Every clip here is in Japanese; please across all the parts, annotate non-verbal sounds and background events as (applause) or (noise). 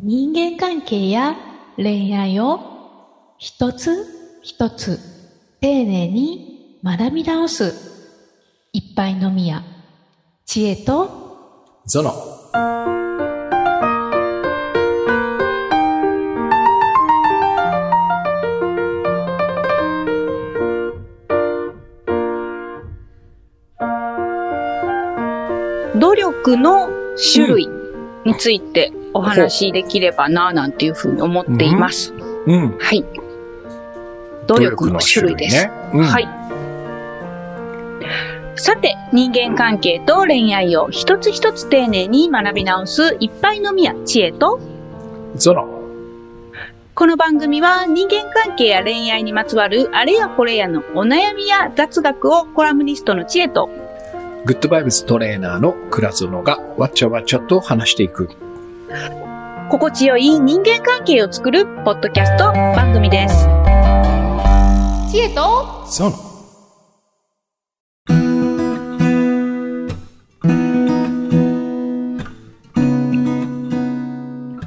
人間関係や恋愛を一つ一つ丁寧に学び直す。一杯のみや知恵とゾノ。努力の種類についてお話しできればな、なんていうふうに思っています。うん。はい。努力の種類です。ね。うんはい。さて、人間関係と恋愛を一つ一つ丁寧に学び直すいっぱいのみや知恵と、ゾノ。この番組は人間関係や恋愛にまつわるあれやこれやのお悩みや雑学をコラムニストの知恵と、グッドバイブストレーナーの倉園がわっちゃわちゃと話していく。心地よい人間関係を作るポッドキャスト番組です。知恵とゾノ。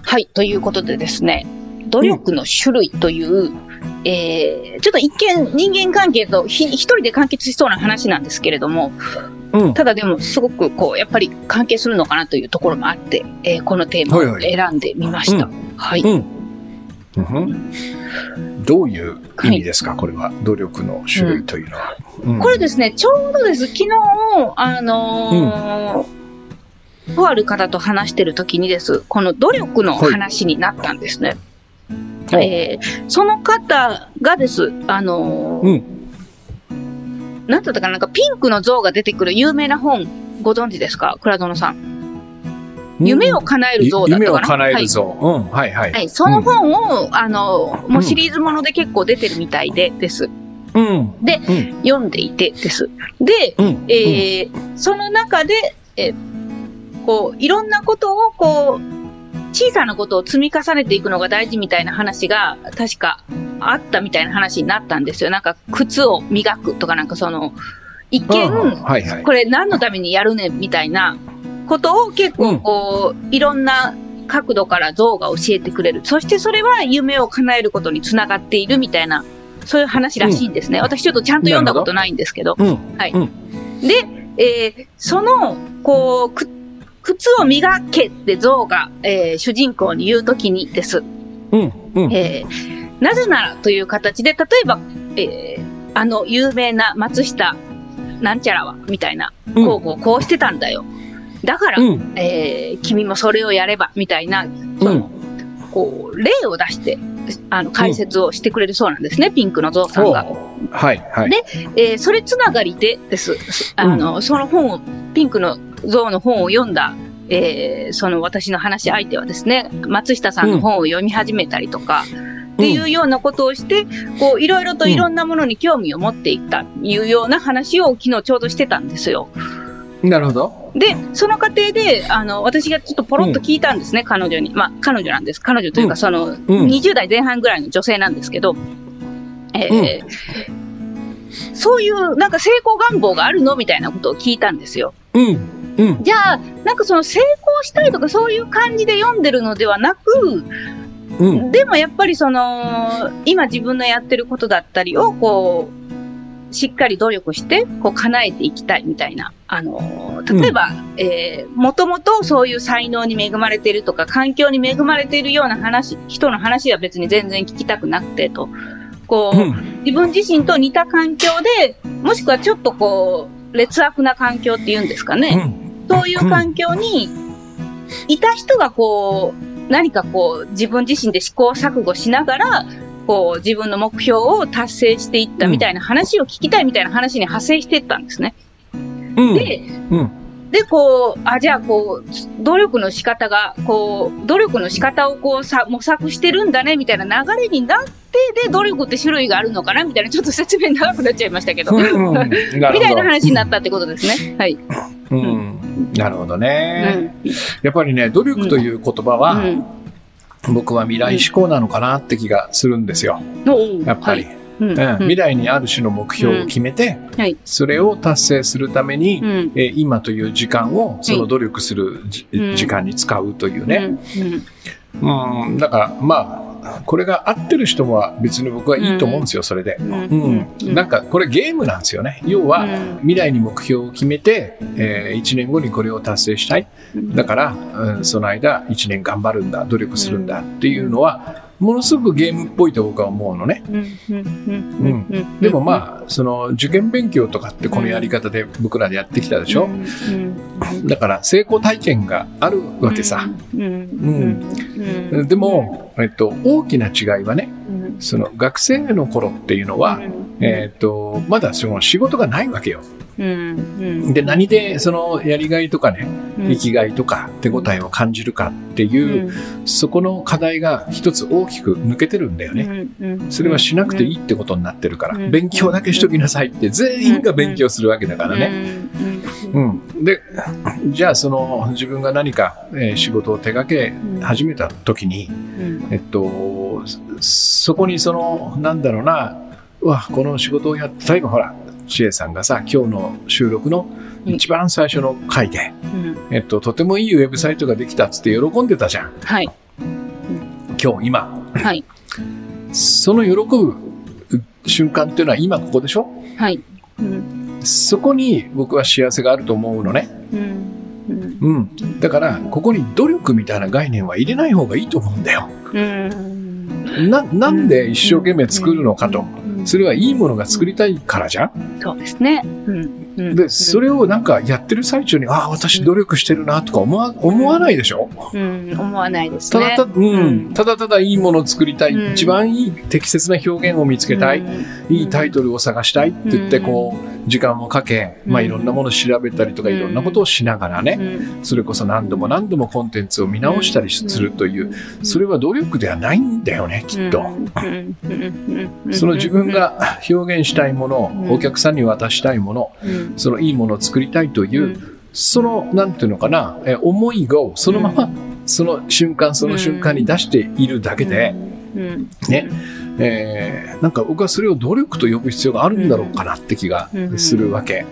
はい。ということでですね、努力の種類という、えー、ちょっと一見人間関係とひ一人で完結しそうな話なんですけれども、うん。ただでもすごくこう、やっぱり関係するのかなというところもあって、えーこのテーマをはい選んでみました。うはい。うん。うんどういう意味ですか、これは。努力の種類というのは。うんこれですね、ちょうどです、昨日、あのーとある方と話してる時にです、この努力の話になったんですね。はいえーその方がです、あのーうん。なんだったかな、なんかピンクの像が出てくる有名な本、ご存知ですか？倉園さん。夢を叶える像だったかな？夢を叶える像。うん。はいはい。はい。その本を、あの、もうシリーズもので結構出てるみたいで、です。うん。で、うん。読んでいて、です。で、うん。えーその中で、えーこう、いろんなことを、こう、小さなことを積み重ねていくのが大事みたいな話が、確かあったみたいな話になったんですよ。なんか、靴を磨くとかなんかその、一見、うんはいはい。これ何のためにやるねんみたいなことを結構こう、いろんな角度から像が教えてくれる。そしてそれは夢を叶えることにつながっているみたいな、そういう話らしいんですね。私ちょっとちゃんと読んだことないんですけど。うん。で、えーその、こう、く靴を磨けって像が、えー主人公に言うときにです。うん。うん。えーなぜならという形で、例えば、えーあの有名な松下なんちゃらは、みたいな、うんこうこうこうしてたんだよ。だから、うん。えー君もそれをやれば、みたいな、その、こう、例を出して、あの、解説をしてくれるそうなんですね、ピンクのゾウさんが。はいはい。でえーそれつながりでです。あの、その本を、ピンクのゾウの本を読んだ、えーその私の話し相手はですね、松下さんの本を読み始めたりとか、っていうようなことをして、こう、いろいろといろんなものに興味を持っていった、いうような話を昨日ちょうどしてたんですよ。なるほど。で、その過程で、あの、私がちょっとポロッと聞いたんですね、彼女に。まあ、彼女なんです。彼女というか、うんその、ん20代前半ぐらいの女性なんですけど、えーそういう、なんか成功願望があるの？みたいなことを聞いたんですよ。うん。うん。じゃあ、なんかその成功したいとかそういう感じで読んでるのではなく、うん。でもやっぱりその、今自分のやってることだったりを、こう、しっかり努力して、こう、叶えていきたいみたいな。あの、例えば、えー、もともとそういう才能に恵まれているとか、環境に恵まれているような話、人の話は別に全然聞きたくなくて、と。こう、うん。自分自身と似た環境で、もしくはちょっとこう、劣悪な環境っていうんですかね。そういう環境にいた人がこう、何かこう、自分自身で試行錯誤しながら、こう、自分の目標を達成していったみたいな話を聞きたいみたいな話に派生していったんですね。うん。で、うん。で、こう、あ、じゃあこう、努力の仕方が、こう、努力の仕方をこうさ、模索してるんだね、みたいな流れになって、で、努力って種類があるのかな、みたいな、ちょっと説明長くなっちゃいましたけど、うん。み。たいな話になったってことですね。はい。(laughs) うん。なるほどうね。ん。やっぱりね、努力という言葉は、うん。僕は未来志向なのかなって気がするんですよ。おやっぱり。はい。うん。うん。未来にある種の目標を決めて、はいそれを達成するために、うん。えー今という時間をその努力するじ、うん。時間に使うというね、うん。うん。うん、だからまあ、これが合ってる人は別に僕はいいと思うんですよ、それで。うんうん。なんかこれゲームなんですよね。要はうん未来に目標を決めて、え1年後にこれを達成したい。だから、うん、その間1年頑張るんだ、努力するんだっていうのは、ものすごくゲームっぽいと僕は思うのね。でもまあ、その受験勉強とかってこのやり方で僕らでやってきたでしょ？だから成功体験があるわけさ。うんでも、えっと、大きな違いはね、その学生の頃っていうのは、えっと、まだその仕事がないわけよ。で、何でそのやりがいとかね、生きがいとか手応えを感じるかっていう、そこの課題が一つ大きく抜けてるんだよね。それはしなくていいってことになってるから、勉強だけしときなさいって全員が勉強するわけだからね。うん。で、じゃあその自分が何か、えー仕事を手掛け始めた時に、えっと、そこにその、なんだろうな、うわ、この仕事をやっ例えばほら、知恵さんがさ、今日の収録の一番最初の回で、えっと、とてもいいウェブサイトができたっつって喜んでたじゃん。はい。今日、今。はい。その喜ぶ瞬間っていうのは今ここでしょ？はい。そこに僕は幸せがあると思うのね。うん。だから、ここに努力みたいな概念は入れない方がいいと思うんだよ。な、なんで一生懸命作るのかと。それはいいものが作りたいからじゃ？んそうですね。で、それをなんかやってる最中に、ああ、私努力してるなとか思わ思わないでしょ？うん、思わないですね。ただただ、うん、ただただいいものを作りたい、うん。一番いい適切な表現を見つけたい、いいタイトルを探したいって言って、こう、時間をかけ、まあうん。いろんなものを調べたりとか、うん。いろんなことをしながらね、うん。それこそ何度も何度もコンテンツを見直したりするという、それは努力ではないんだよね、きっと。その自分、が表現したいものお客さんに渡したいもの、うん。そのいいものを作りたいという、その、なんていうのかな、え思いをそのまま、その瞬間その瞬間に出しているだけで、うん。ね、えーなんか僕はそれを努力と呼ぶ必要があるんだろうかなって気がするわけ。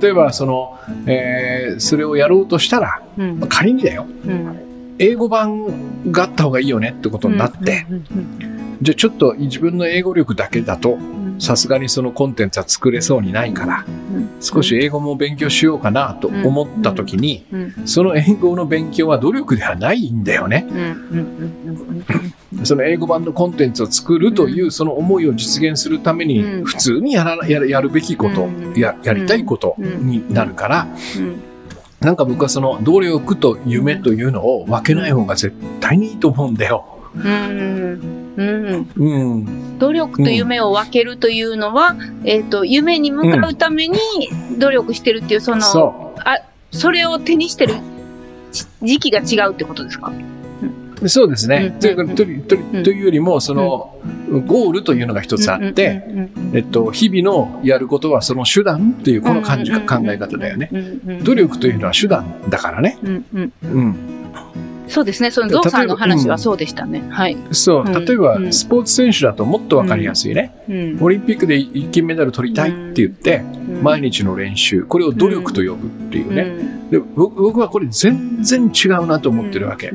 例えば、その、えーそれをやろうとしたら、うん。まあ仮にだよ、うん。英語版があった方がいいよねってことになって、じゃあちょっと自分の英語力だけだと、さすがにそのコンテンツは作れそうにないから、少し英語も勉強しようかなと思った時に、その英語の勉強は努力ではないんだよね。その英語版のコンテンツを作るというその思いを実現するためにうん。普通にやらやるやるべきこと、うん。ややりたいことになるから、なんか僕はその努力と夢というのを分けない方が絶対にいいと思うんだよ。うん。努力と夢を分けるというのは、えっ、と、夢に向かうために努力してるっていう、その、そあ、それを手にしてるし時期が違うってことですか？う。そうですね。うんというよりも、その、ゴールというのが一つあって、えっと、日々のやることはその手段っていうこの感じ考え方だよね。ね努力というのは手段だからね。うん。そうですね。そのゾウさんの話はそうでしたね。はい。そう。うん例えばう、んスポーツ選手だともっとわかりやすいね。うんオリンピックで金メダル取りたいって言って、毎日の練習、これを努力と呼ぶっていうね。で僕僕はこれ全然違うなと思ってるわけ。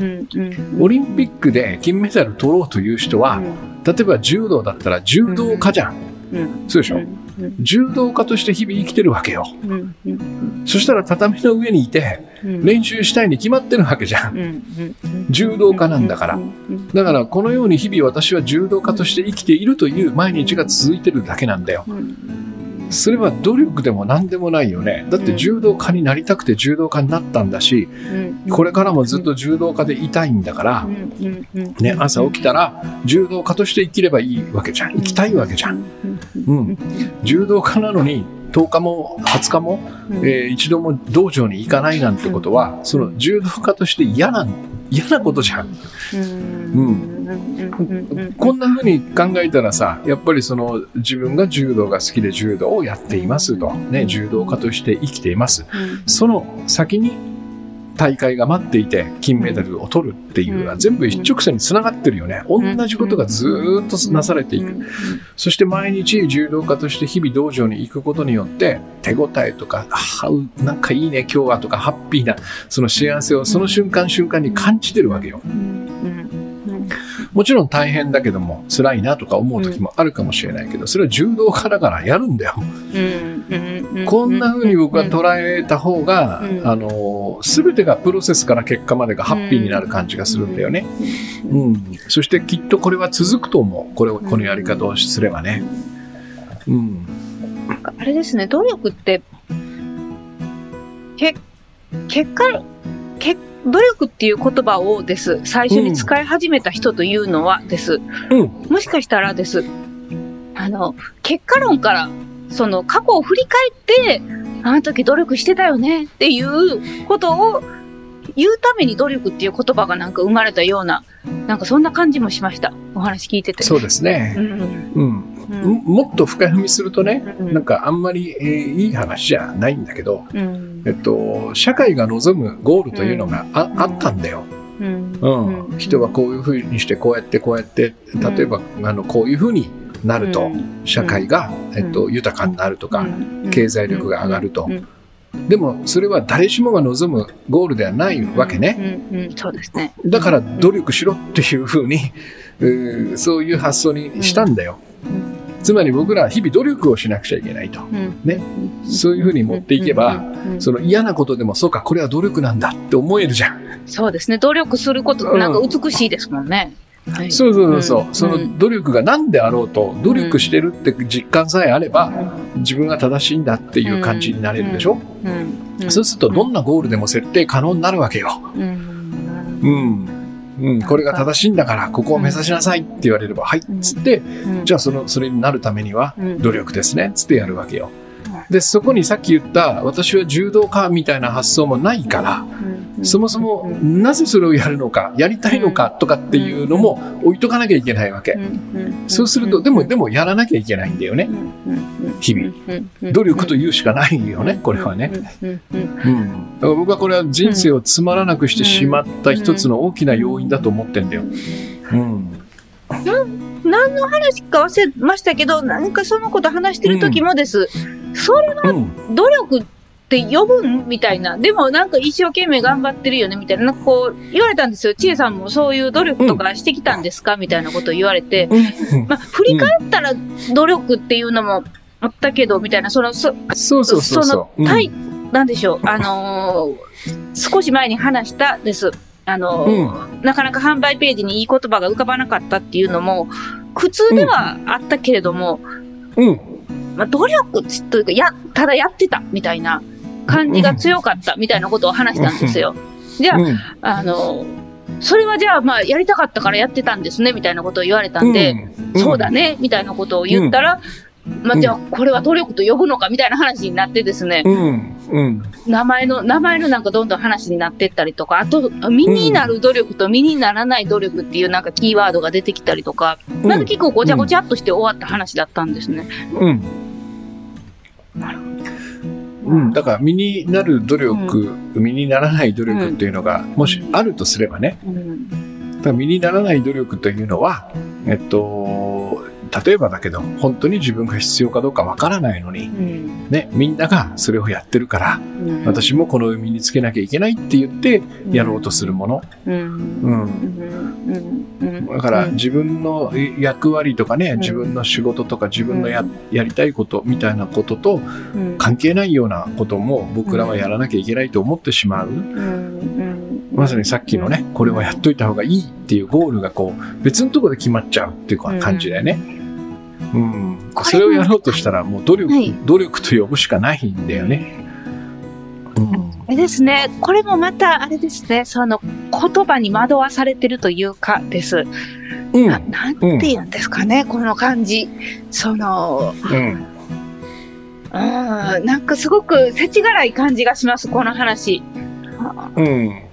オリンピックで金メダル取ろうという人は、例えば柔道だったら柔道家じゃん。そうでしょ、柔道家として日々生きてるわけよ。そしたら畳の上にいて練習したいに決まってるわけじゃん。柔道家なんだから。だからこのように日々私は柔道家として生きているという毎日が続いてるだけなんだよ。それは努力でも何でもないよね。だって柔道家になりたくて柔道家になったんだし、これからもずっと柔道家でいたいんだから、ね、朝起きたら柔道家として生きればいいわけじゃん。生きたいわけじゃん。うん。柔道家なのに10日も20日も、えー一度も道場に行かないなんてことは、その柔道家として嫌な、嫌なことじゃん。こんな風に考えたらさ、やっぱりその自分が柔道が好きで柔道をやっていますと。ね、柔道家として生きています。その先に大会が待っていて金メダルを取るっていうのは全部一直線につながってるよね。同じことがずーっとなされていく。そして毎日柔道家として日々道場に行くことによって手応えとか、ああ、なんかいいね今日はとかハッピーなその幸せをその瞬間瞬間に感じてるわけよ。もちろん大変だけども、辛いなとか思う時もあるかもしれないけど、それは柔道家だからやるんだよ。こんな風に僕は捉えた方が、あの、すべてがプロセスから結果までがハッピーになる感じがするんだよね。うん。そしてきっとこれは続くと思う。これを、このやり方をすればね。うん。あれですね、努力って、け、結果、結努力っていう言葉をです、最初に使い始めた人というのはです、うん、もしかしたらです、あの、結果論から、その過去を振り返って、あの時努力してたよねっていうことを言うために努力っていう言葉がなんか生まれたような、なんかそんな感じもしました。お話聞いてて。そうですね。うん。うんもっと深読みするとね、なんかあんまり、えー、いい話じゃないんだけど、えっと、社会が望むゴールというのがあ,、あったんだよ。うん、人はこういうふうにしてこうやってこうやって例えば、あのこういうふうになると社会が、えっと、豊かになるとか、経済力が上がると。でもそれは誰しもが望むゴールではないわけね。そうですね。だから努力しろっていうふうに、そういう発想にしたんだよ。つまり僕らは日々努力をしなくちゃいけないと。ね。そういうふうに持っていけば、その嫌なことでも、そうか、これは努力なんだって思えるじゃん。そうですね。努力することってなんか美しいですもんね。はい、そうそうそう、う。ん、その努力が何であろうと、努力してるって実感さえあれば、自分が正しいんだっていう感じになれるでしょ、うん、そうするとどんなゴールでも設定可能になるわけよ。うん。うん、これが正しいんだから、ここを目指しなさいって言われれば、はい、つって、じゃあその、それになるためには、努力ですね、つってやるわけよ。で、そこにさっき言った、私は柔道家みたいな発想もないから、そもそもなぜそれをやるのか、やりたいのかとかっていうのも置いとかなきゃいけないわけ。そうすると、でも、でもやらなきゃいけないんだよね。日々。努力というしかないよね、これはね。うん。だから僕はこれは人生をつまらなくしてしまった一つの大きな要因だと思ってんだよ。うん。何の話か忘れましたけど、なんかそのこと話してる時もです。それは努力って呼ぶんみたいな。でもなんか一生懸命頑張ってるよねみたいな。なんかこう言われたんですよ。千恵さんもそういう努力とかしてきたんですかみたいなことを言われて。まあ振り返ったら努力っていうのもあったけど、みたいな。その、そ、そうそうそうその、たい、なんでしょう。あのー、少し前に話したです。あのーうん、なかなか販売ページにいい言葉が浮かばなかったっていうのも、苦痛ではあったけれども、うん。まあ、努力というか、や、ただやってたみたいな感じが強かったみたいなことを話したんですよ。じゃあ、うん、あの、それはじゃあ、まあ、やりたかったからやってたんですね、みたいなことを言われたんで、うん、そうだね、みたいなことを言ったら、まあ、じゃあ、これは努力と呼ぶのかみたいな話になってですね、名前の、名前のなんかどんどん話になってったりとか、あと、身になる努力と身にならない努力っていうなんかキーワードが出てきたりとか、うん、なんか結構ごちゃごちゃっとして終わった話だったんですね。うんなるほど。うん、だから身になる努力、うん、身にならない努力っていうのが、もしあるとすればね、うん、だから身にならない努力というのは、えっと、例えばだけど、本当に自分が必要かどうかわからないのに、うん、ね、みんながそれをやってるから、うん、私もこの身につけなきゃいけないって言ってやろうとするもの。うん。だから自分の役割とかね、自分の仕事とか自分のややりたいことみたいなことと関係ないようなことも僕らはやらなきゃいけないと思ってしまう。まさにさっきのね、これはやっといた方がいいっていうゴールがこう別のところで決まっちゃうっていう感じだよね。うん。それをやろうとしたら、もう努力、はい、努力と呼ぶしかないんだよね。うん。あれですね。これもまた、あれですね。その、言葉に惑わされてるというかです。うん。ななんて言うんですかね、うん、この感じ。その、うん。うん、なんかすごく世知辛い感じがします、この話。うん。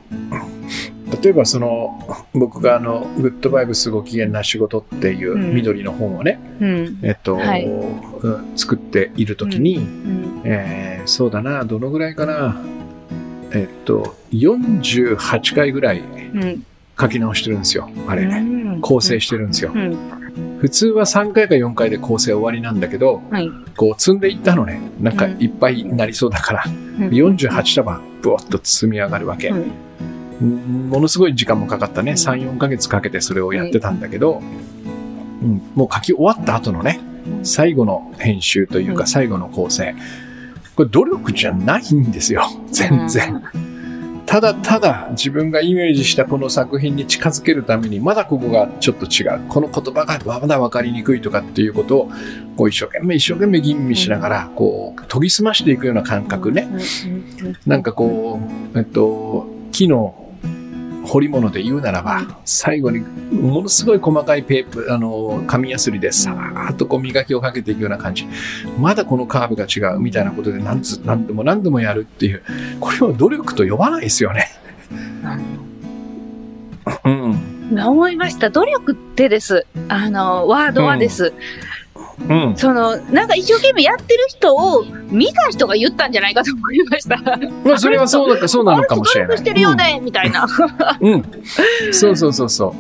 例えばその僕があの「グッドバイブスご機嫌な仕事」っていう緑の本をね、うん、えっと、はい、作っている時に、うん、えー、そうだなどのぐらいかなえっと48回ぐらい書き直してるんですよあれ、ね、構成してるんですよ。普通は3回か4回で構成終わりなんだけど、はい、こう積んでいったのね。なんかいっぱいになりそうだから、うん、48束ブワッと積み上がるわけ。ものすごい時間もかかったね。3、4ヶ月かけてそれをやってたんだけど、うん、もう書き終わった後のね、最後の編集というか最後の構成。これ努力じゃないんですよ。全然。ただただ自分がイメージしたこの作品に近づけるためにまだここがちょっと違う。この言葉がまだ分かりにくいとかっていうことをこう一生懸命一生懸命吟味しながらこう研ぎ澄ましていくような感覚ね。なんかこう、えっと、木の彫り物で言うならば、最後にものすごい細かいペープ、あの、紙やすりでさーっとこう磨きをかけていくような感じ。まだこのカーブが違うみたいなことで何つ何度も何度もやるっていう、これを努力と呼ばないですよね。うん。思いました。努力ってです。あの、ワードはです。うんうん、そのなんか一生懸命やってる人を見た人が言ったんじゃないかと思いました。まあそれはそうだかそうなのかもしれない。してるよね、うん、みたいな。うん。そうそうそうそう。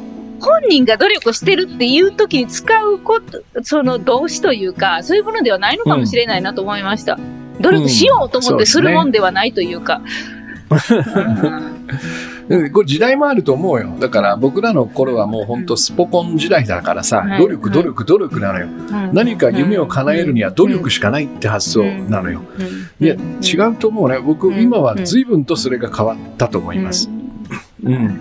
本人が努力してるっていう時に使うこと、その動詞というか、そういうものではないのかもしれないなと思いました。うん、努力しようと思ってするもんではないというか。これ時代もあると思うよ。だから僕らの頃はもう本当スポコン時代だからさ、努力努力努力なのよ。何か夢を叶えるには努力しかないって発想なのよ。いや、違うと思うね。僕今は随分とそれが変わったと思います。うん。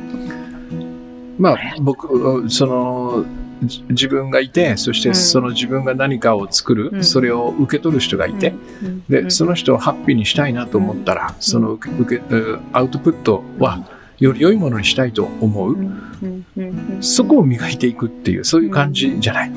まあ僕、その、自分がいて、そしてその自分が何かを作る、うん、それを受け取る人がいて、うん、で、その人をハッピーにしたいなと思ったら、その受け、アウトプットは、より良いものにしたいと思う。そこを磨いていくっていう、そういう感じじゃない？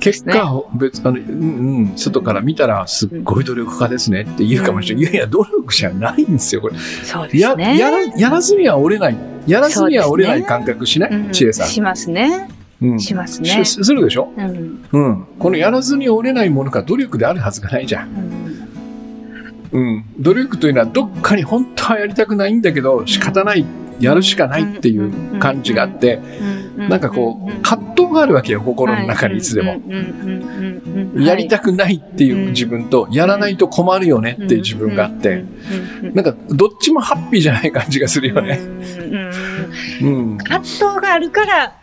結果を別、あの、うんうん、外から見たらすっごい努力家ですねって言うかもしれない。いやいや、努力じゃないんですよ、これ。そうですね。や、やら、やらずには折れない。やらずには折れない感覚しない、知恵さん。しますね。うん、しますね。するでしょ、うん、うん。このやらずに折れないものが努力であるはずがないじゃん。うん。うん、努力というのはどっかに本当はやりたくないんだけど仕方ない、やるしかないっていう感じがあって、なんかこう、葛藤があるわけよ、心の中にいつでも。やりたくないっていう自分と、やらないと困るよねっていう自分があって、なんかどっちもハッピーじゃない感じがするよね。葛藤があるから、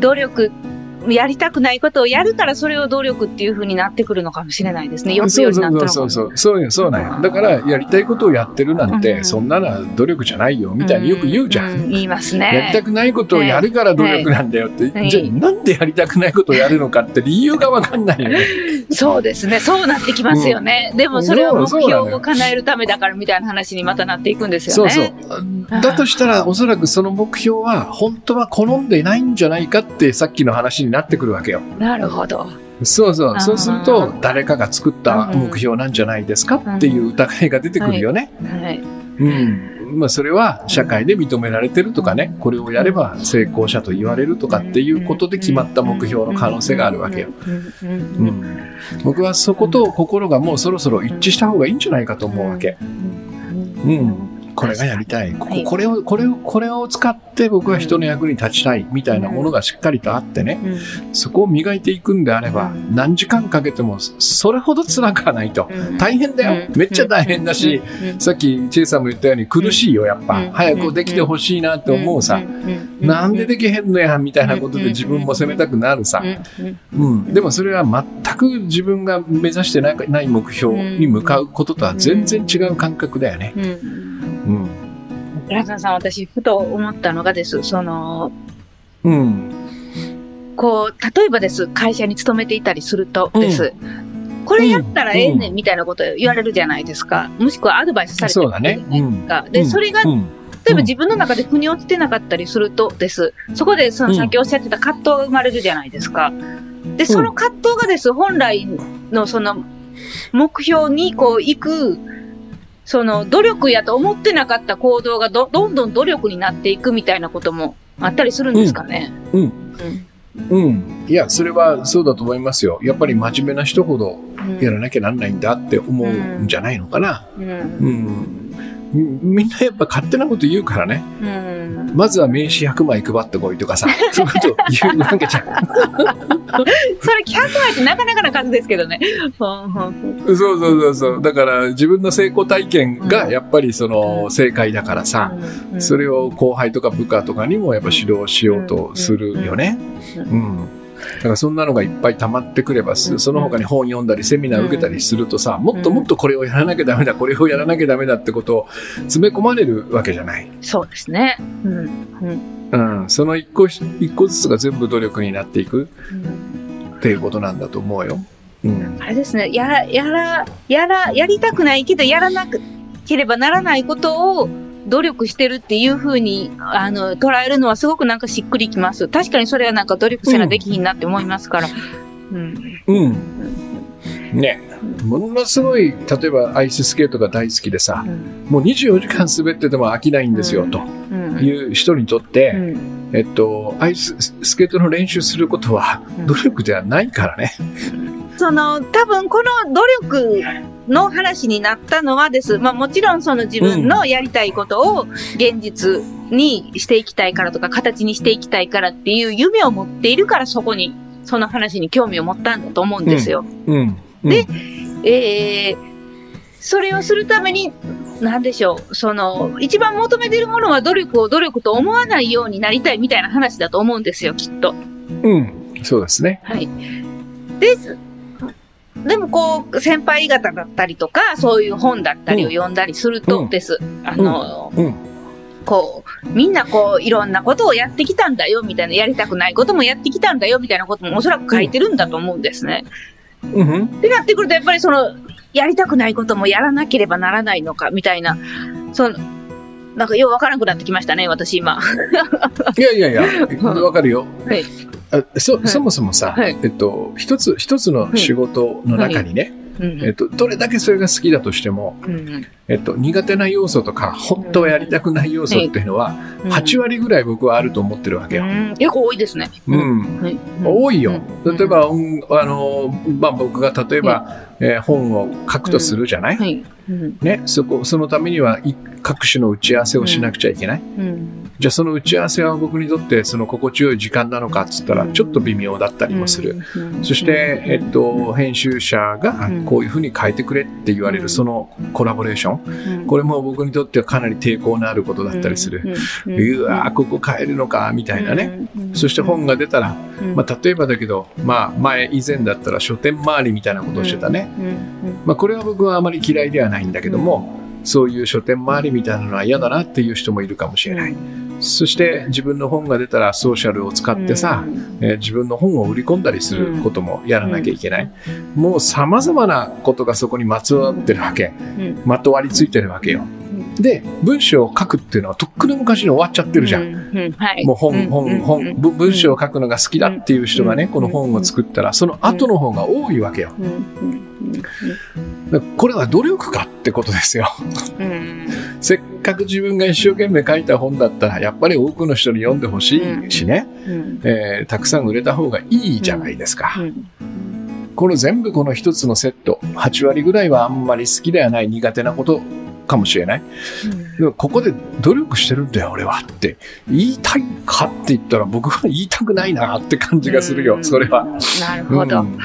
努力。やりたくないことをやるからそれを努力っていうふうになってくるのかもしれないですね。よくよになったのそうそうそうそう。そうなんや。だからやりたいことをやってるなんて、そんなのは努力じゃないよみたいによく言うじゃん。言いますね。やりたくないことをやるから努力なんだよって。じゃあなんでやりたくないことをやるのかって理由がわかんないよね。そうですね。そうなってきますよね。でもそれは目標を叶えるためだからみたいな話にまたなっていくんですよね。そうそう。だとしたらおそらくその目標は本当は好んでないんじゃないかってさっきの話になってくるわけよ。なるほど。そうそう。そうすると、誰かが作った目標なんじゃないですかっていう疑いが出てくるよね。はい。うん。まあ、それは社会で認められてるとかね、これをやれば成功者と言われるとかっていうことで決まった目標の可能性があるわけよ。うん。僕はそこと心がもうそろそろ一致した方がいいんじゃないかと思うわけ。うん。これがやりたい。ここれを、これを、これを使って僕は人の役に立ちたいみたいなものがしっかりとあってね、そこを磨いていくんであれば、何時間かけてもそれほど辛くはないと。大変だよ。めっちゃ大変だし、さっきチェイさんも言ったように苦しいよ、やっぱ。早くできてほしいなって思うさ。なんでできへんのや、みたいなことで自分も責めたくなるさ。うん。でもそれは全く自分が目指してない目標に向かうこととは全然違う感覚だよね。うん。ラザさん、私、ふと思ったのがです、その、うん。こう、例えばです、会社に勤めていたりするとです、うん、これやったらええねんみたいなこと言われるじゃないですか。もしくはアドバイスされてるじゃないですか。ね、で、それが、例えば自分の中で腑に落ちてなかったりするとです、そこでそのさっきおっしゃってた葛藤が生まれるじゃないですか。で、その葛藤がです、本来のその目標にこう行くその努力やと思ってなかった行動がどどんどん努力になっていくみたいなこともあったりするんですかね？うん。うんうん。いや、それはそうだと思いますよ。やっぱり真面目な人ほどやらなきゃなんないんだって思うんじゃないのかな。うん。うん、みんなやっぱ勝手なこと言うからね。うん。まずは名刺100枚配ってこいとかさ、そういうこと言うわけじゃん。(laughs) それ100枚ってなかなかな数ですけどね。そうそうそうそう。だから自分の成功体験がやっぱりその正解だからさ、それを後輩とか部下とかにもやっぱ指導しようとするよね。うん。だからそんなのがいっぱい溜まってくれば、その他に本読んだりセミナー受けたりするとさ、もっともっとこれをやらなきゃダメだ、これをやらなきゃダメだってことを詰め込まれるわけじゃない。そうですね。うん。うん。その一個、一個ずつが全部努力になっていくっていうことなんだと思うよ。うん。あれですね。やら、やら、やら、やりたくないけど、やらなければならないことを、努力してるっていうふうに、あの、捉えるのはすごくなんかしっくりきます。確かにそれはなんか努力せなできひんなって思いますから。うん。うん。ね。ものすごい、例えばアイススケートが大好きでさ、もう24時間滑ってても飽きないんですよ、という人にとって、えっと、アイススケートの練習することは努力ではないからね。その、多分この努力の話になったのはです。まあもちろんその自分のやりたいことを現実にしていきたいからとか、形にしていきたいからっていう夢を持っているからそこに、その話に興味を持ったんだと思うんですよ。うん。うん、で、えー、それをするために、なんでしょう、その、一番求めているものは努力を努力と思わないようになりたいみたいな話だと思うんですよ、きっと。うん。そうですね。はい。で、でもこう、先輩方だったりとか、そういう本だったりを読んだりするとです。うん、あの、うん、こう、みんなこう、いろんなことをやってきたんだよ、みたいな、やりたくないこともやってきたんだよ、みたいなこともおそらく書いてるんだと思うんですね。うん。ってなってくると、やっぱりその、やりたくないこともやらなければならないのか、みたいな、その、なんかようわからなくなってきましたね、私今。いやいやいや、(laughs) わかるよ。はい。あそそもそもさ、はい、えっと、一つ、一つの仕事の中にね、はいはい、えっと、どれだけそれが好きだとしても、うん、えっと、苦手な要素とか、本当はやりたくない要素っていうのは、8割ぐらい僕はあると思ってるわけよ。結構多いですね。うん。多いよ。例えば、あの、まあ、僕が例えば、えー、本を書くとするじゃない、ね、そこ、そのためには各種の打ち合わせをしなくちゃいけない？じゃあその打ち合わせは僕にとってその心地よい時間なのかっつったらちょっと微妙だったりもする。そして、えっと、編集者がこういうふうに変えてくれって言われるそのコラボレーション？これも僕にとってはかなり抵抗のあることだったりする。うわここ変えるのかみたいなね。そして本が出たら、まあ例えばだけど、まあ前以前だったら書店周りみたいなことをしてたね。まあこれは僕はあまり嫌いではないんだけども、そういう書店周りみたいなのは嫌だなっていう人もいるかもしれない。そして自分の本が出たらソーシャルを使ってさ、えー、自分の本を売り込んだりすることもやらなきゃいけない。もう様々なことがそこにまつわってるわけ。まとわりついてるわけよ。で、文章を書くっていうのはとっくの昔に終わっちゃってるじゃん。もう本、本、本、文章を書くのが好きだっていう人がね、この本を作ったら、その後の方が多いわけよ。これは努力かってことですよ。せっかく自分が一生懸命書いた本だったら、やっぱり多くの人に読んでほしいしね、えー、たくさん売れた方がいいじゃないですか。この全部この一つのセット、8割ぐらいはあんまり好きではない苦手なことかもしれない。でもここで努力してるんだよ、俺はって言いたいかって言ったら僕は言いたくないなって感じがするよ、それは。なるほど。うん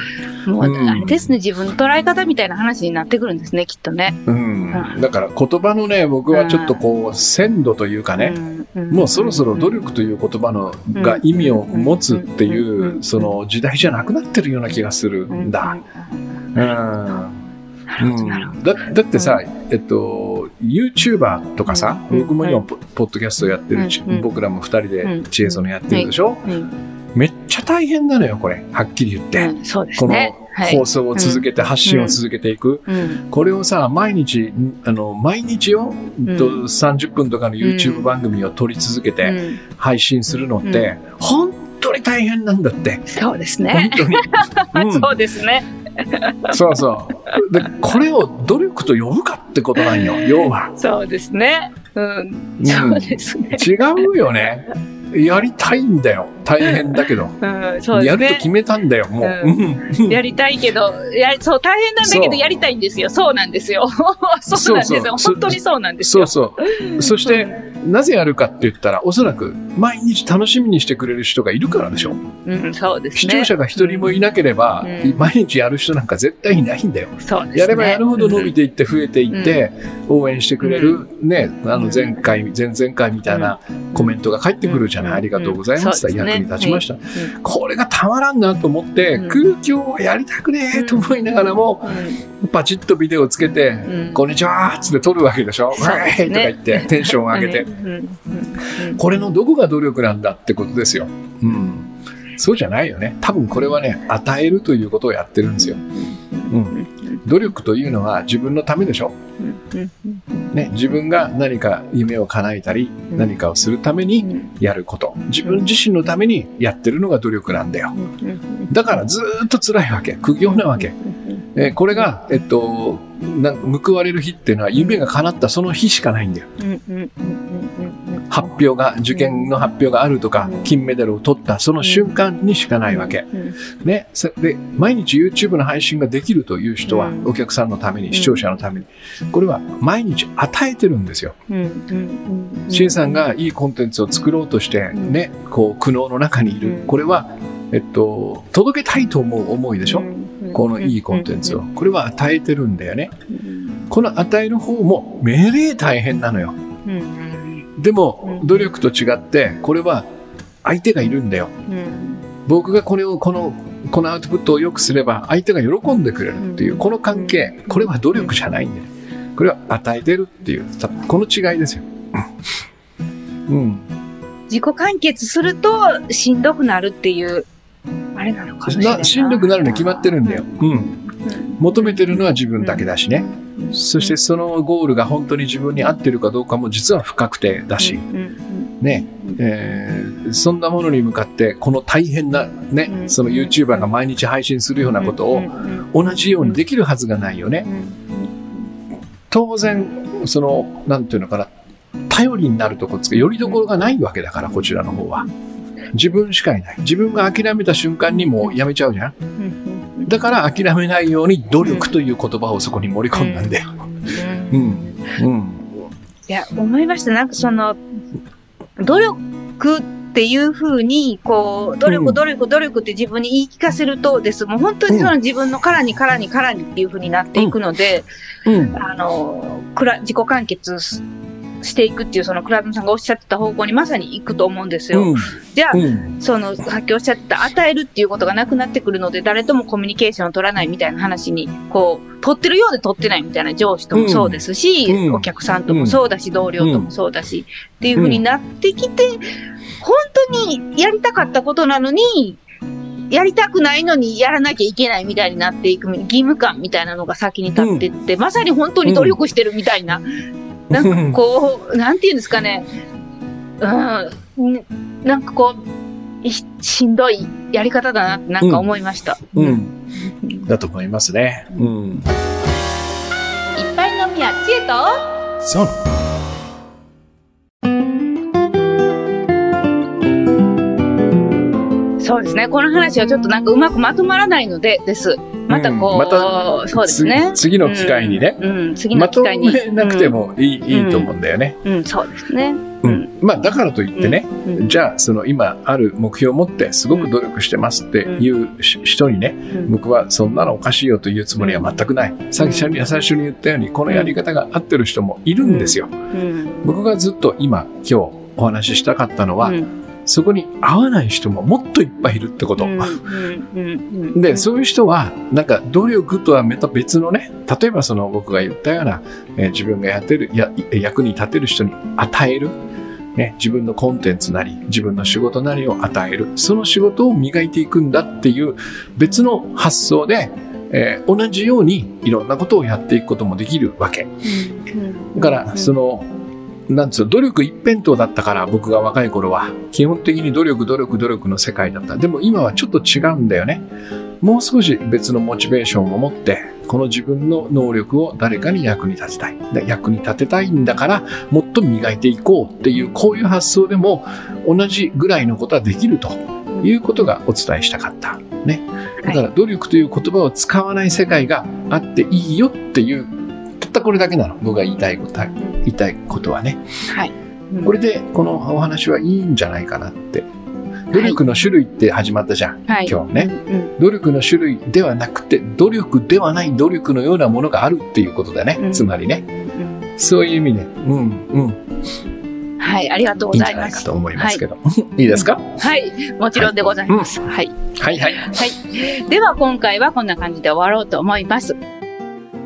もう、あれですね、自分の捉え方みたいな話になってくるんですね、きっとね。うん。だから言葉のね、僕はちょっとこう、鮮度というかね、もうそろそろ努力という言葉のが意味を持つっていう、その時代じゃなくなってるような気がするんだ。うん。だだってさ、えっと、YouTuber とかさ、僕も今、ポッドキャストやってる、僕らも二人で知恵そのやってるでしょ、めっちゃ大変なのよ、これ。はっきり言って。うん、そうですね。この放送を続けて、発信を続けていく。これをさ、毎日、あの、毎日よ、と30分とかの YouTube 番組を撮り続けて配信するのって、本当に大変なんだって。そうですね。本当に。(laughs) そうですね。そうそう。で、これを努力と呼ぶかってことなんよ、要は。そうですね。うん。そうですね。違うよね。やりたいんだよ。大変だけど。(laughs) うん、そうねやると決。めたんだよ、もう。ううんやりたいけど、やそう、大変なんだけど、やりたいんですよ。そうなんですよ。(laughs) そうなんですよ。本当にそうなんですよ。そうそう。そして、なぜやるかって言ったら、おそらく毎日楽しみにしてくれる人がいるからでしょ。うん、そうですね。視聴者が一人もいなければ、うん毎日やる人なんか絶対いないんだよ。そうですね。やればやるほど伸びていって増えていって、応援してくれる、ね、あの前回、前々回みたいなコメントが返ってくるじゃない？ありがとうございました。うん役に立ちました。うんこれがたまらんなと思って、うん空気をやりたくねえと思いながらも、パチッとビデオつけて、うんこんにちはーっつって撮るわけでしょ？そういとか言って、(laughs) テンションを上げて。これのどこが努力なんだってことですよ。うん。そうじゃないよね。多分これはね、与えるということをやってるんですよ。うん。努力というのは自分のためでしょ？ね、自分が何か夢を叶えたり、うん。何かをするためにやること。自分自身のためにやってるのが努力なんだよ。だからずーっと辛いわけ。苦行なわけ。えーこれが、えっと、報われる日っていうのは夢が叶ったその日しかないんだよ。発表が、受験の発表があるとかうん、金メダルを取ったその瞬間にしかないわけ。ね。そで、毎日 YouTube の配信ができるという人はうん、お客さんのために、ん。視聴者のために、これは毎日与えてるんですよ。シンさんがいいコンテンツを作ろうとして、うん。ね、こう、苦悩の中にいる。うん。これは、えっと、届けたいと思う思いでしょ？このいいコンテンツを。これは与えてるんだよね。この与える方も命令大変なのよ。でもう、ん努力と違って、これは相手がいるんだよ。僕がこれを、この、このアウトプットを良くすれば、相手が喜んでくれるっていう、うんこの関係、これは努力じゃないんだよ。これは与えてるっていう、たこの違いですよ。うん。自己完結するとしんどくなるっていう、あれなのかもしれないな。なしんどくなるの決まってるんだよ。うん。求めてるのは自分だけだしね。そしてそのゴールが本当に自分に合ってるかどうかも実は不確定だし、ね、えーそんなものに向かってこの大変なね、うんその YouTuber が毎日配信するようなことを同じようにできるはずがないよね。当然、その、なんていうのかな、頼りになるとこつか、よりどころがないわけだから、こちらの方は。自分しかいない。自分が諦めた瞬間にもうやめちゃうじゃん。だから諦めないように努力という言葉をそこに盛り込んだんだよ。うん。うん。いや、思いました。なんかその、努力っていうふうに、こう、努力、うん努力、努力って自分に言い聞かせるとです。もう本当にその自分の殻に殻に殻にっていうふうになっていくので、うん。あの、くら自己完結ししていくっていう、その、クラブさんがおっしゃってた方向にまさに行くと思うんですよ。うん。じゃあ、うん。その、さっきおっしゃってた、与えるっていうことがなくなってくるので、誰ともコミュニケーションを取らないみたいな話に、こう、取ってるようで取ってないみたいな上司ともそうですし、うんお客さんともそうだし、同僚ともそうだし、っていうふうになってきて、本当にやりたかったことなのに、やりたくないのにやらなきゃいけないみたいになっていく義務感みたいなのが先に立ってって、まさに本当に努力してるみたいな、なんかこう、なんていうんですかね、うん、んなんかこう、いしんどいやり方だなってなんか思いました。うん。だと思いますね。うん。いっぱい飲みや知恵と、そうそうですね。この話はちょっとなんかうまくまとまらないのでです。またこう、うん。またそうですね。次次の機会にね、うん、うん。次のまと機会に。めなくてもいい,、いいと思うんだよね。うん、うん、そうですね。うん。まあ、だからといってね、うん、じゃあ、その今ある目標を持ってすごく努力してますっていうし人にね、うん。僕はそんなのおかしいよというつもりは全くない。さっき最初に言ったように、このやり方が合ってる人もいるんですよ。うん、僕がずっと今、今日お話ししたかったのは、うんそこに合わない人ももっといっぱいいるってこと。で、そういう人は、なんか努力とはまた別のね、例えばその僕が言ったような、えー自分がやってる、や、役に立てる人に与える、ね、自分のコンテンツなり、自分の仕事なりを与える、その仕事を磨いていくんだっていう別の発想で、えー同じようにいろんなことをやっていくこともできるわけ。だから、その、なんつうの、努力一辺倒だったから、僕が若い頃は。基本的に努力、努力、努力の世界だった。でも今はちょっと違うんだよね。もう少し別のモチベーションを持って、この自分の能力を誰かに役に立てたい。で役に立てたいんだから、もっと磨いていこうっていう、こういう発想でも同じぐらいのことはできるということがお伝えしたかった。ね。だから努力という言葉を使わない世界があっていいよっていう、たったこれだけなの。僕が言いたいことは、言いたいことはね。はい。これでこのお話はいいんじゃないかなって。努力の種類って始まったじゃん。はい、今日ね。うんうん努力の種類ではなくて、努力ではない努力のようなものがあるっていうことだね。うんつまりね。うんそういう意味で、うん、うん、はい、ありがとうごいいんざいます。じゃないかと思いますけど。いいですか？はい、もちろんでございます。はい。はいはい。はい。では今回はこんな感じで終わろうと思います。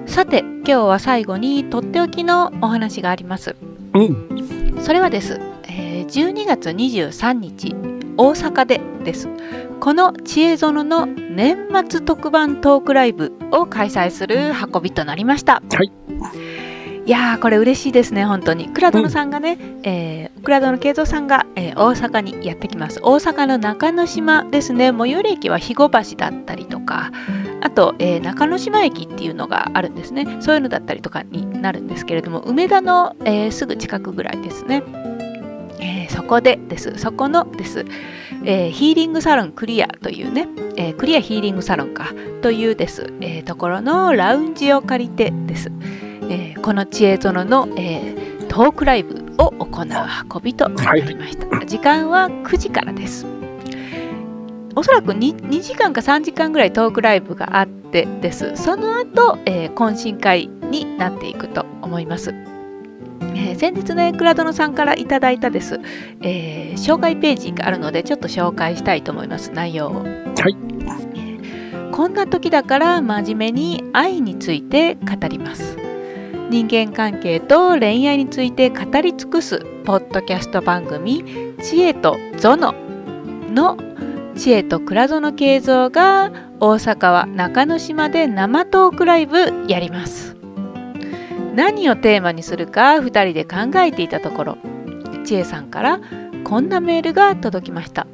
さて今日は最後にとっておきのお話があります。うん。それはです、えー12月23日大阪でです。この知恵園の年末特番トークライブを開催する運びとなりました。はい。いやーこれ嬉しいですね本当に。倉殿さんがね、えー倉殿慶三さんが、えー大阪にやってきます。大阪の中之島ですね。最寄り駅は肥後橋だったりとかあと、えー中之島駅っていうのがあるんですね。そういうのだったりとかになるんですけれども梅田の、えーすぐ近くぐらいですね。えーそこでです。そこのです、えーヒーリングサロンクリアというね、えークリアヒーリングサロンかというです、えーところのラウンジを借りてです、えーこの知恵園の、えートークライブを行う運びとなりました、時間は9時からですおそらく 2, 2時間か3時間ぐらいトークライブがあってです。その後、えー懇親会になっていくと思います。えー先日ね、倉殿さんからいただいたです、えー紹介ページがあるので、ちょっと紹介したいと思います、内容を。はい。こんな時だから真面目に愛について語ります。人間関係と恋愛について語り尽くすポッドキャスト番組「知恵とゾノ」の知恵と倉園慶三が大阪は中之島で生トークライブやります。何をテーマにするか2人で考えていたところ。千恵さんからこんなメールが届きました。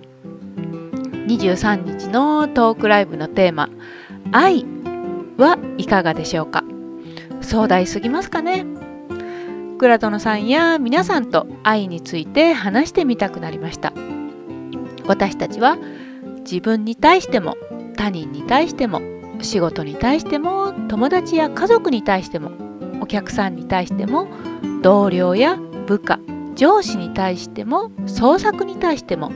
23日のトークライブのテーマ「愛」はいかがでしょうか。壮大すぎますかね。倉殿さんや皆さんと愛について話してみたくなりました。私たちは自分に対しても他人に対しても仕事に対しても友達や家族に対してもお客さんに対しても同僚や部下上司に対しても創作に対しても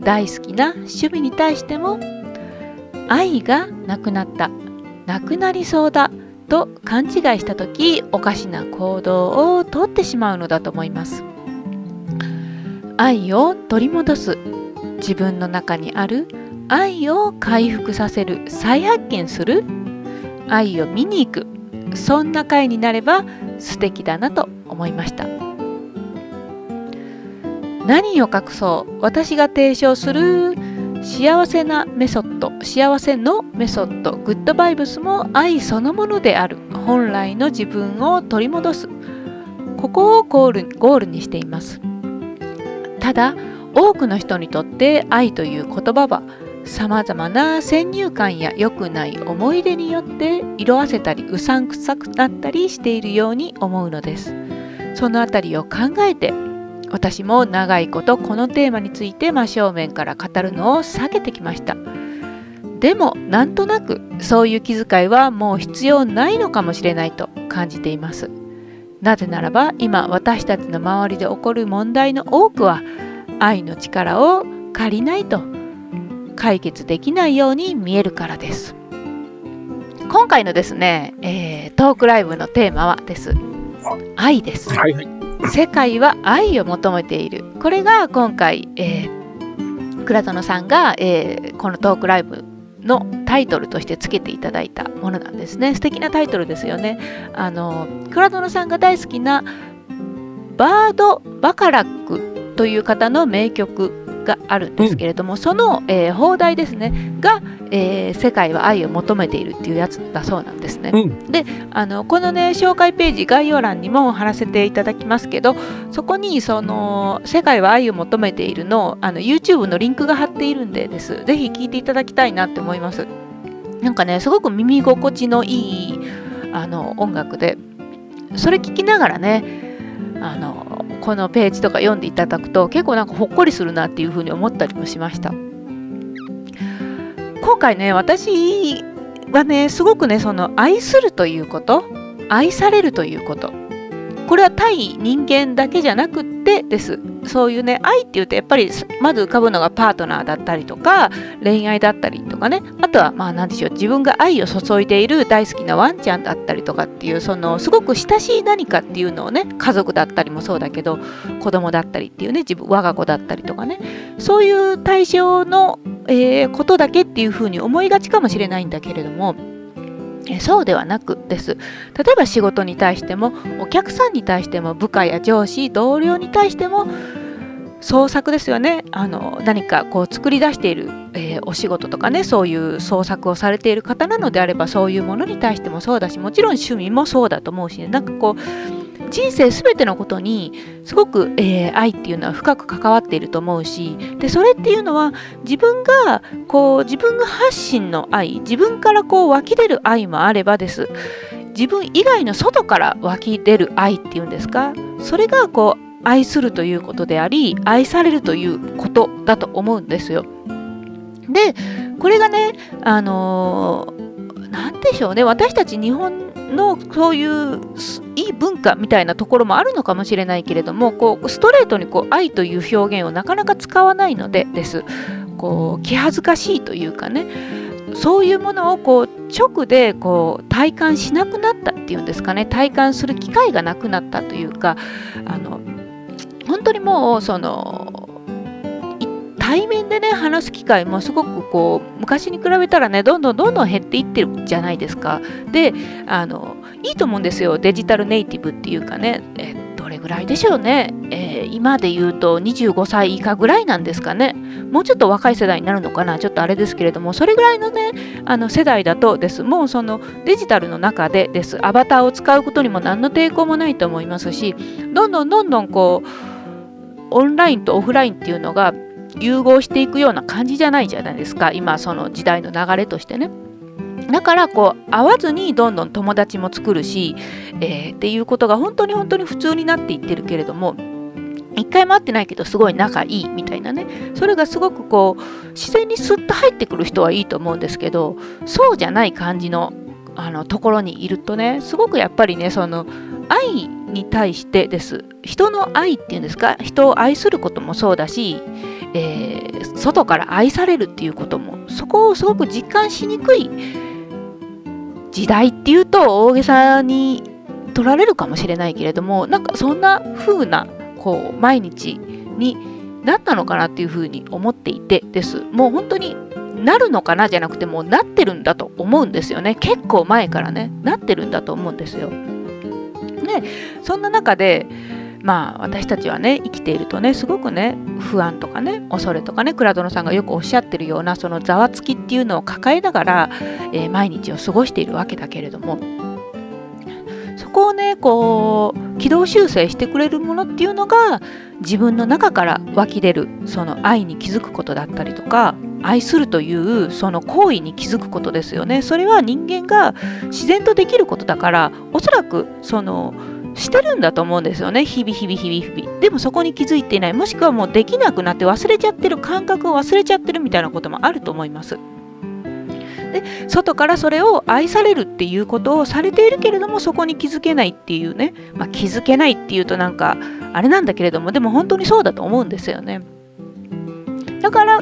大好きな趣味に対しても愛がなくなったなくなりそうだと勘違いした時おかしな行動をとってしまうのだと思います。愛を取り戻す自分の中にある愛を回復させる再発見する。愛を見に行く。そんな回になれば素敵だなと思いました。何を隠そう。私が提唱する幸せなメソッド幸せのメソッド。グッドバイブスも愛そのものである。本来の自分を取り戻す。ここをゴールゴールにしています。ただ多くの人にとって愛という言葉はさまざまな先入観や良くない思い出によって色あせたりうさんくさくなったりしているように思うのです。そのあたりを考えて私も長いことこのテーマについて真正面から語るのを避けてきました。でもなんとなくそういう気遣いはもう必要ないのかもしれないと感じています。なぜならば今私たちの周りで起こる問題の多くは愛の力を借りないと解決できないように見えるからです。今回のですね、えートークライブのテーマはです。愛です。はいはい。世界は愛を求めている。これが今回、えー、倉園さんが、えーこのトークライブのタイトルとしてつけていただいたものなんですね。素敵なタイトルですよね。あの倉園さんが大好きなバード・バカラックという方の名曲があるんですけれども、その、えー放題ですねが、えー世界は愛を求めているっていうやつだそうなんですね。うん。あのこのね紹介ページ概要欄にも貼らせていただきますけどそこにその「世界は愛を求めているの」あの YouTube のリンクが貼っているんでですぜひ聞いていただきたいなって思いますなんかねすごく耳心地のいいあの音楽でそれ聞きながらねあのこのページとか読んでいただくと結構なんかほっこりするなっていうふうに思ったりもしました。今回ね私はねすごくねその愛するということ愛されるということ。これは対人間だけじゃなくってです。そういうね愛っていうとやっぱりまず浮かぶのがパートナーだったりとか恋愛だったりとかね。あとはまあ何でしょう自分が愛を注いでいる大好きなワンちゃんだったりとかっていうそのすごく親しい何かっていうのをね家族だったりもそうだけど子供だったりっていうね自分我が子だったりとかね。そういう対象の、えー、ことだけっていうふうに思いがちかもしれないんだけれどもそうではなくです。例えば仕事に対してもお客さんに対しても部下や上司同僚に対しても創作ですよね。あの何かこう作り出している、えー、お仕事とかねそういう創作をされている方なのであればそういうものに対してもそうだしもちろん趣味もそうだと思うし、ね、なんかこう人生全てのことにすごく、えー、愛っていうのは深く関わっていると思うしでそれっていうのは自分がこう自分が発信の愛自分からこう湧き出る愛もあればです。自分以外の外から湧き出る愛っていうんですか？それがこう愛するということであり愛されるということだと思うんですよ。でこれがねあの何、ー、でしょうね。私たち日本のそういういい文化みたいなところもあるのかもしれないけれどもこうストレートにこう愛という表現をなかなか使わないのでです。こう気恥ずかしいというかね。そういうものをこう直でこう体感しなくなったっていうんですかね。体感する機会がなくなったというかあの本当にもうその対面でね話す機会もすごくこう昔に比べたらねどんどんどんどん減っていってるじゃないですか。であのいいと思うんですよ。デジタルネイティブっていうかね。えどれぐらいでしょうね、えー、今で言うと25歳以下ぐらいなんですかね。もうちょっと若い世代になるのかな。ちょっとあれですけれどもそれぐらいのねあの世代だとです。もうそのデジタルの中でです。アバターを使うことにも何の抵抗もないと思いますしどんどんどんどんこうオンラインとオフラインっていうのが融合していくような感じじゃないじゃないですか今その時代の流れとしてね。だからこう会わずにどんどん友達も作るし、えー、っていうことが本当に本当に普通になっていってるけれども一回も会ってないけどすごい仲いいみたいなねそれがすごくこう自然にスッと入ってくる人はいいと思うんですけどそうじゃない感じのあのところにいるとねすごくやっぱりねその愛に対してです。人の愛っていうんですか？人を愛することもそうだしえー、外から愛されるっていうこともそこをすごく実感しにくい時代っていうと大げさに取られるかもしれないけれどもなんかそんな風なこう毎日になったのかなっていうふうに思っていてです。もう本当になるのかなじゃなくてもうなってるんだと思うんですよね。結構前からねなってるんだと思うんですよ。でそんな中でまあ私たちはね生きているとねすごくね不安とかね恐れとかね倉殿さんがよくおっしゃってるようなそのざわつきっていうのを抱えながら、えー、毎日を過ごしているわけだけれどもそこをねこう軌道修正してくれるものっていうのが自分の中から湧き出るその愛に気づくことだったりとか愛するというその行為に気づくことですよね。それは人間が自然とできることだからおそらくそのしてるんだと思うんですよね。日々日々日々日々。でもそこに気づいていない。もしくはもうできなくなって忘れちゃってる感覚を忘れちゃってるみたいなこともあると思います。で外からそれを愛されるっていうことをされているけれどもそこに気づけないっていうね、まあ、気づけないっていうとなんかあれなんだけれどもでも本当にそうだと思うんですよね。だから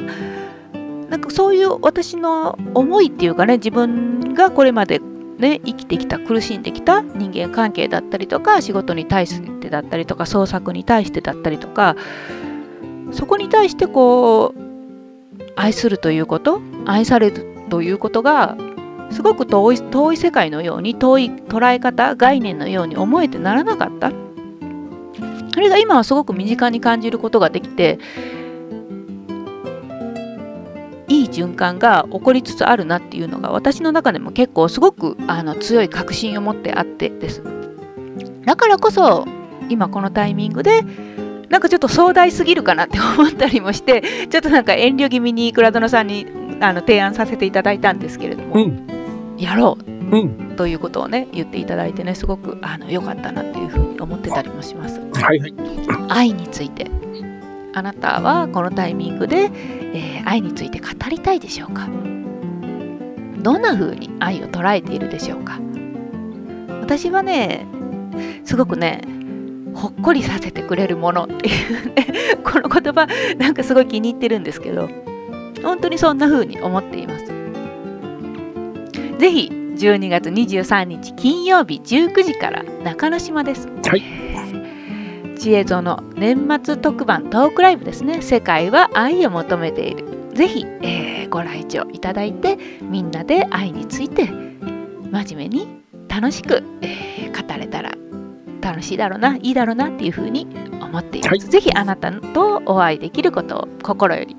なんかそういう私の思いっていうかね自分がこれまでね、生きてきた苦しんできた人間関係だったりとか仕事に対してだったりとか創作に対してだったりとかそこに対してこう愛するということ愛されるということがすごく遠い遠い世界のように遠い捉え方概念のように思えてならなかった。それが今はすごく身近に感じることができていい循環が起こりつつあるなっていうのが私の中でも結構すごくあの強い確信を持ってあってですだからこそ今このタイミングでなんかちょっと壮大すぎるかなって思ったりもして (laughs) ちょっとなんか遠慮気味に倉殿さんにあの提案させていただいたんですけれども、うん。やろううん。ということをね言っていただいてねすごくあの良かったなっていうふうに思ってたりもします。はいはい。愛についてあなたはこのタイミングで、えー愛について語りたいでしょうか？どんな風に愛を捉えているでしょうか？私はねすごくねほっこりさせてくれるものっていうね (laughs) この言葉なんかすごい気に入ってるんですけど本当にそんな風に思っています。ぜひ12月23日金曜日19時から中之島です。はい。知恵蔵の年末特番トークライブですね世界は愛を求めているぜひ、えーご来場いただいてみんなで愛について真面目に楽しく、えー語れたら楽しいだろうないいだろうなっていうふうに思っています、はいぜひあなたとお会いできることを心より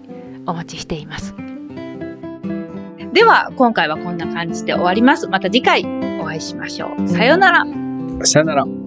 お待ちしていますでは、今回はこんな感じで終わります。また次回お会いしましょう。さようなら。さよなら。